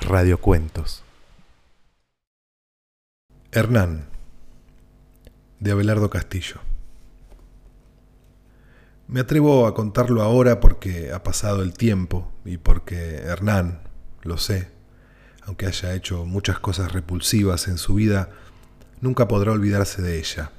Radiocuentos. Hernán, de Abelardo Castillo. Me atrevo a contarlo ahora porque ha pasado el tiempo y porque Hernán, lo sé, aunque haya hecho muchas cosas repulsivas en su vida, nunca podrá olvidarse de ella,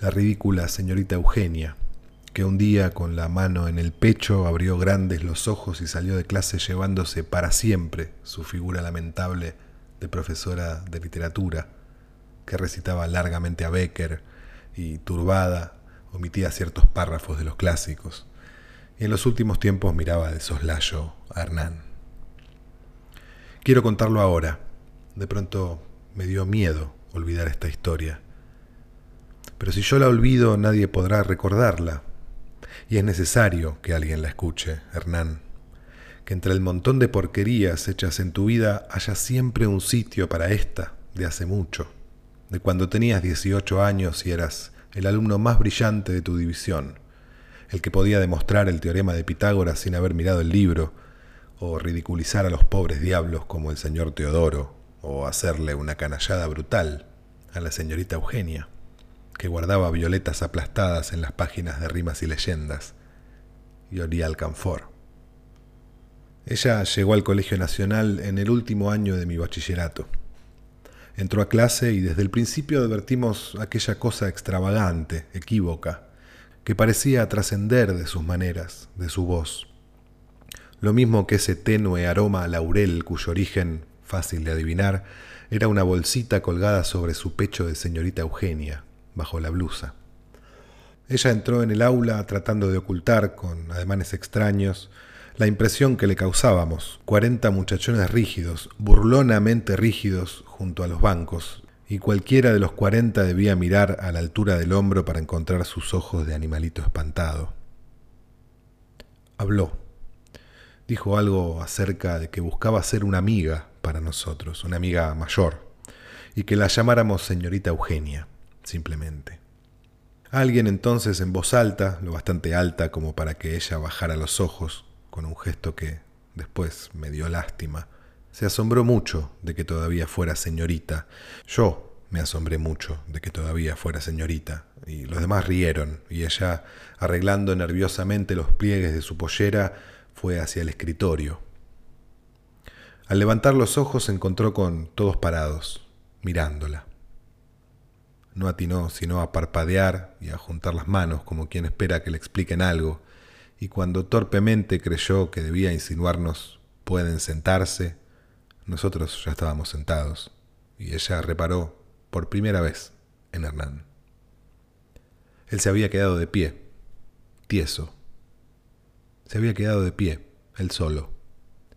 la ridícula señorita Eugenia, que un día con la mano en el pecho abrió grandes los ojos y salió de clase llevándose para siempre su figura lamentable de profesora de literatura, que recitaba largamente a Becker y turbada omitía ciertos párrafos de los clásicos, y en los últimos tiempos miraba de soslayo a Hernán. Quiero contarlo ahora. De pronto me dio miedo olvidar esta historia. Pero si yo la olvido, nadie podrá recordarla, y es necesario que alguien la escuche, Hernán. Que entre el montón de porquerías hechas en tu vida haya siempre un sitio para esta de hace mucho, de cuando tenías 18 años y eras el alumno más brillante de tu división, el que podía demostrar el teorema de Pitágoras sin haber mirado el libro, o ridiculizar a los pobres diablos como el señor Teodoro, o hacerle una canallada brutal a la señorita Eugenia que guardaba violetas aplastadas en las páginas de rimas y leyendas, y olía al canfor. Ella llegó al Colegio Nacional en el último año de mi bachillerato. Entró a clase y desde el principio advertimos aquella cosa extravagante, equívoca, que parecía trascender de sus maneras, de su voz. Lo mismo que ese tenue aroma a laurel cuyo origen, fácil de adivinar, era una bolsita colgada sobre su pecho de señorita Eugenia, bajo la blusa. Ella entró en el aula tratando de ocultar, con ademanes extraños, la impresión que le causábamos, cuarenta muchachones rígidos, burlonamente rígidos, junto a los bancos, y cualquiera de los cuarenta debía mirar a la altura del hombro para encontrar sus ojos de animalito espantado. Habló. Dijo algo acerca de que buscaba ser una amiga para nosotros, una amiga mayor, y que la llamáramos señorita Eugenia simplemente. Alguien entonces en voz alta, lo bastante alta como para que ella bajara los ojos, con un gesto que después me dio lástima, se asombró mucho de que todavía fuera señorita. Yo me asombré mucho de que todavía fuera señorita, y los demás rieron, y ella, arreglando nerviosamente los pliegues de su pollera, fue hacia el escritorio. Al levantar los ojos se encontró con todos parados, mirándola no atinó sino a parpadear y a juntar las manos como quien espera que le expliquen algo, y cuando torpemente creyó que debía insinuarnos pueden sentarse, nosotros ya estábamos sentados, y ella reparó por primera vez en Hernán. Él se había quedado de pie, tieso. Se había quedado de pie, él solo,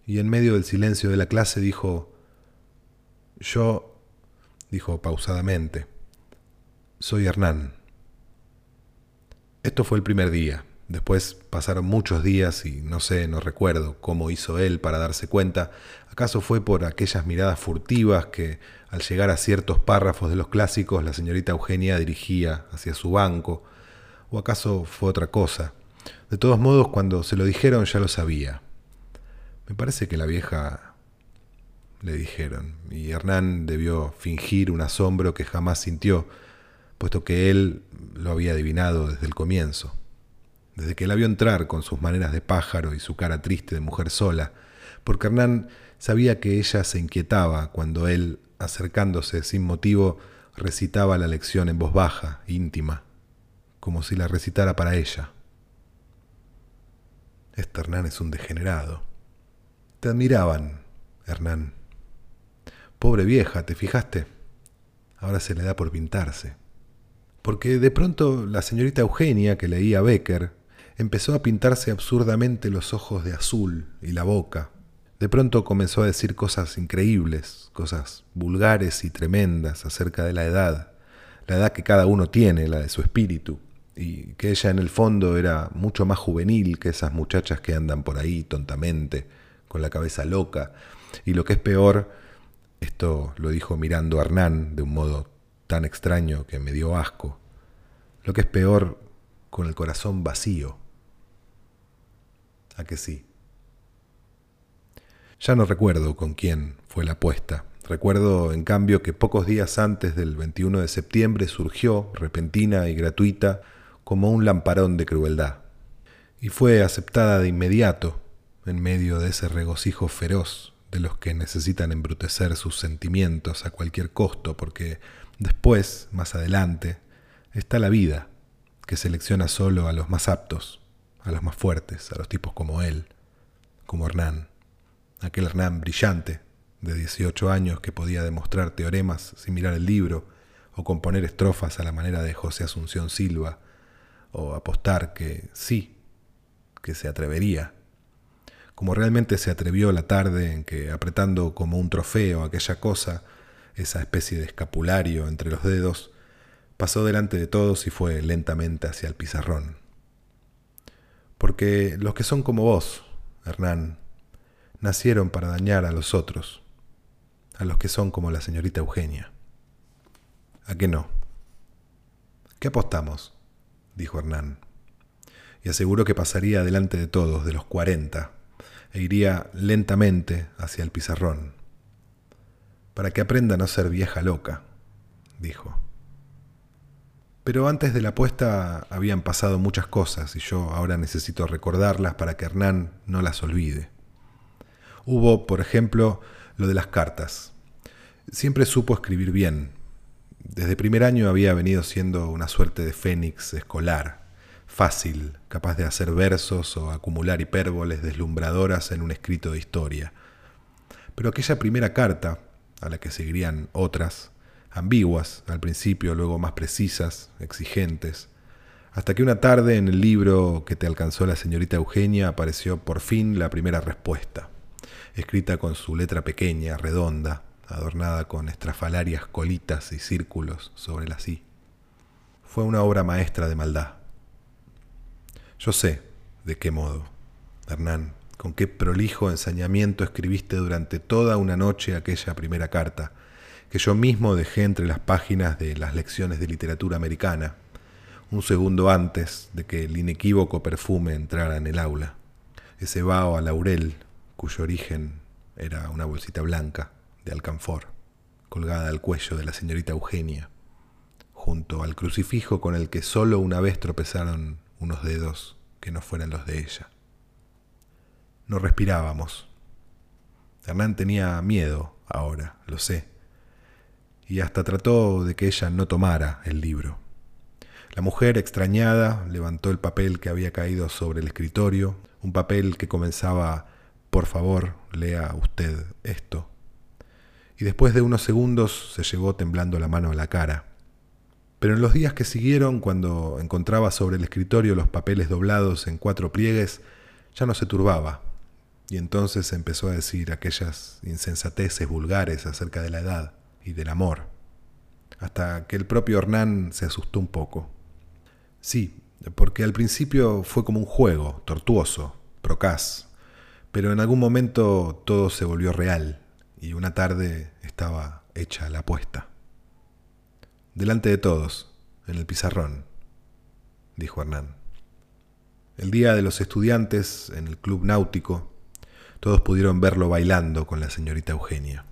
y en medio del silencio de la clase dijo, yo, dijo pausadamente, soy Hernán. Esto fue el primer día. Después pasaron muchos días y no sé, no recuerdo cómo hizo él para darse cuenta. ¿Acaso fue por aquellas miradas furtivas que, al llegar a ciertos párrafos de los clásicos, la señorita Eugenia dirigía hacia su banco? ¿O acaso fue otra cosa? De todos modos, cuando se lo dijeron ya lo sabía. Me parece que la vieja le dijeron, y Hernán debió fingir un asombro que jamás sintió puesto que él lo había adivinado desde el comienzo, desde que la vio entrar con sus maneras de pájaro y su cara triste de mujer sola, porque Hernán sabía que ella se inquietaba cuando él, acercándose sin motivo, recitaba la lección en voz baja, íntima, como si la recitara para ella. Este Hernán es un degenerado. Te admiraban, Hernán. Pobre vieja, ¿te fijaste? Ahora se le da por pintarse porque de pronto la señorita Eugenia, que leía Becker, empezó a pintarse absurdamente los ojos de azul y la boca. De pronto comenzó a decir cosas increíbles, cosas vulgares y tremendas acerca de la edad, la edad que cada uno tiene, la de su espíritu, y que ella en el fondo era mucho más juvenil que esas muchachas que andan por ahí tontamente, con la cabeza loca, y lo que es peor, esto lo dijo mirando a Hernán de un modo tan extraño que me dio asco. Lo que es peor, con el corazón vacío. ¿A que sí? Ya no recuerdo con quién fue la apuesta. Recuerdo, en cambio, que pocos días antes del 21 de septiembre surgió, repentina y gratuita, como un lamparón de crueldad. Y fue aceptada de inmediato, en medio de ese regocijo feroz de los que necesitan embrutecer sus sentimientos a cualquier costo, porque después, más adelante, está la vida, que selecciona solo a los más aptos, a los más fuertes, a los tipos como él, como Hernán, aquel Hernán brillante, de 18 años que podía demostrar teoremas sin mirar el libro, o componer estrofas a la manera de José Asunción Silva, o apostar que sí, que se atrevería. Como realmente se atrevió la tarde en que, apretando como un trofeo aquella cosa, esa especie de escapulario entre los dedos, pasó delante de todos y fue lentamente hacia el pizarrón. Porque los que son como vos, Hernán, nacieron para dañar a los otros, a los que son como la señorita Eugenia. ¿A qué no? ¿Qué apostamos? dijo Hernán, y aseguró que pasaría delante de todos, de los cuarenta, e iría lentamente hacia el pizarrón. Para que aprenda a no ser vieja loca, dijo. Pero antes de la apuesta habían pasado muchas cosas y yo ahora necesito recordarlas para que Hernán no las olvide. Hubo, por ejemplo, lo de las cartas. Siempre supo escribir bien. Desde primer año había venido siendo una suerte de fénix escolar fácil, capaz de hacer versos o acumular hipérboles deslumbradoras en un escrito de historia. Pero aquella primera carta, a la que seguirían otras, ambiguas al principio, luego más precisas, exigentes, hasta que una tarde en el libro que te alcanzó la señorita Eugenia apareció por fin la primera respuesta, escrita con su letra pequeña, redonda, adornada con estrafalarias colitas y círculos sobre la sí. Fue una obra maestra de maldad. Yo sé de qué modo, Hernán, con qué prolijo ensañamiento escribiste durante toda una noche aquella primera carta, que yo mismo dejé entre las páginas de las lecciones de literatura americana, un segundo antes de que el inequívoco perfume entrara en el aula. Ese vaho a laurel, cuyo origen era una bolsita blanca de alcanfor, colgada al cuello de la señorita Eugenia, junto al crucifijo con el que solo una vez tropezaron unos dedos que no fueran los de ella. No respirábamos. Hernán tenía miedo ahora, lo sé, y hasta trató de que ella no tomara el libro. La mujer, extrañada, levantó el papel que había caído sobre el escritorio, un papel que comenzaba, por favor, lea usted esto. Y después de unos segundos se llevó temblando la mano a la cara. Pero en los días que siguieron, cuando encontraba sobre el escritorio los papeles doblados en cuatro pliegues, ya no se turbaba, y entonces empezó a decir aquellas insensateces vulgares acerca de la edad y del amor, hasta que el propio Hernán se asustó un poco. Sí, porque al principio fue como un juego, tortuoso, procaz, pero en algún momento todo se volvió real, y una tarde estaba hecha la apuesta delante de todos, en el pizarrón, dijo Hernán. El día de los estudiantes, en el club náutico, todos pudieron verlo bailando con la señorita Eugenia.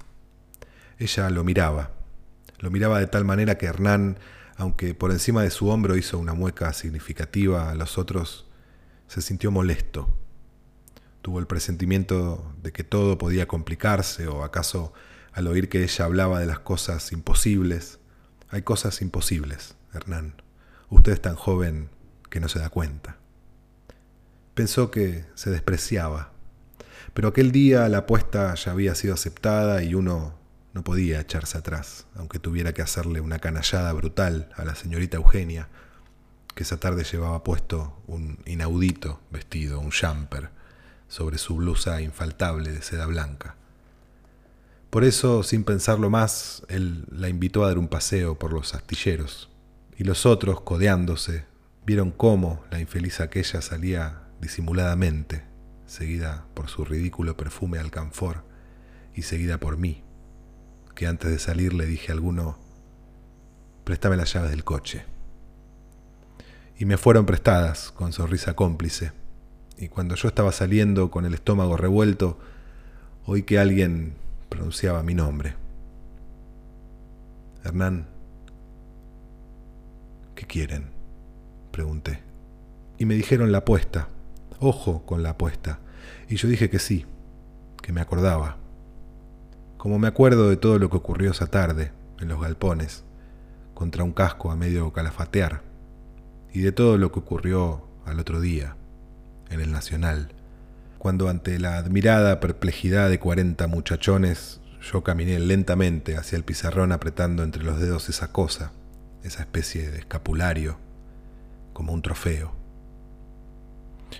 Ella lo miraba, lo miraba de tal manera que Hernán, aunque por encima de su hombro hizo una mueca significativa a los otros, se sintió molesto. Tuvo el presentimiento de que todo podía complicarse, o acaso al oír que ella hablaba de las cosas imposibles, hay cosas imposibles, Hernán. Usted es tan joven que no se da cuenta. Pensó que se despreciaba, pero aquel día la apuesta ya había sido aceptada y uno no podía echarse atrás, aunque tuviera que hacerle una canallada brutal a la señorita Eugenia, que esa tarde llevaba puesto un inaudito vestido, un jumper, sobre su blusa infaltable de seda blanca. Por eso, sin pensarlo más, él la invitó a dar un paseo por los astilleros, y los otros, codeándose, vieron cómo la infeliz aquella salía disimuladamente, seguida por su ridículo perfume alcanfor y seguida por mí, que antes de salir le dije a alguno, préstame las llaves del coche. Y me fueron prestadas con sonrisa cómplice, y cuando yo estaba saliendo con el estómago revuelto, oí que alguien pronunciaba mi nombre. Hernán, ¿qué quieren? Pregunté. Y me dijeron la apuesta. Ojo con la apuesta. Y yo dije que sí, que me acordaba. Como me acuerdo de todo lo que ocurrió esa tarde, en los galpones, contra un casco a medio calafatear, y de todo lo que ocurrió al otro día, en el Nacional, cuando ante la admirada perplejidad de cuarenta muchachones yo caminé lentamente hacia el pizarrón apretando entre los dedos esa cosa, esa especie de escapulario, como un trofeo.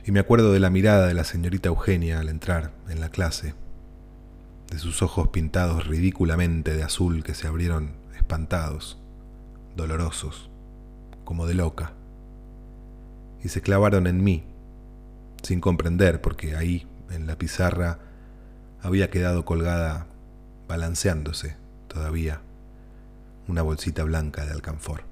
Y me acuerdo de la mirada de la señorita Eugenia al entrar en la clase, de sus ojos pintados ridículamente de azul que se abrieron espantados, dolorosos, como de loca, y se clavaron en mí, sin comprender, porque ahí, en la pizarra, había quedado colgada, balanceándose todavía, una bolsita blanca de alcanfor.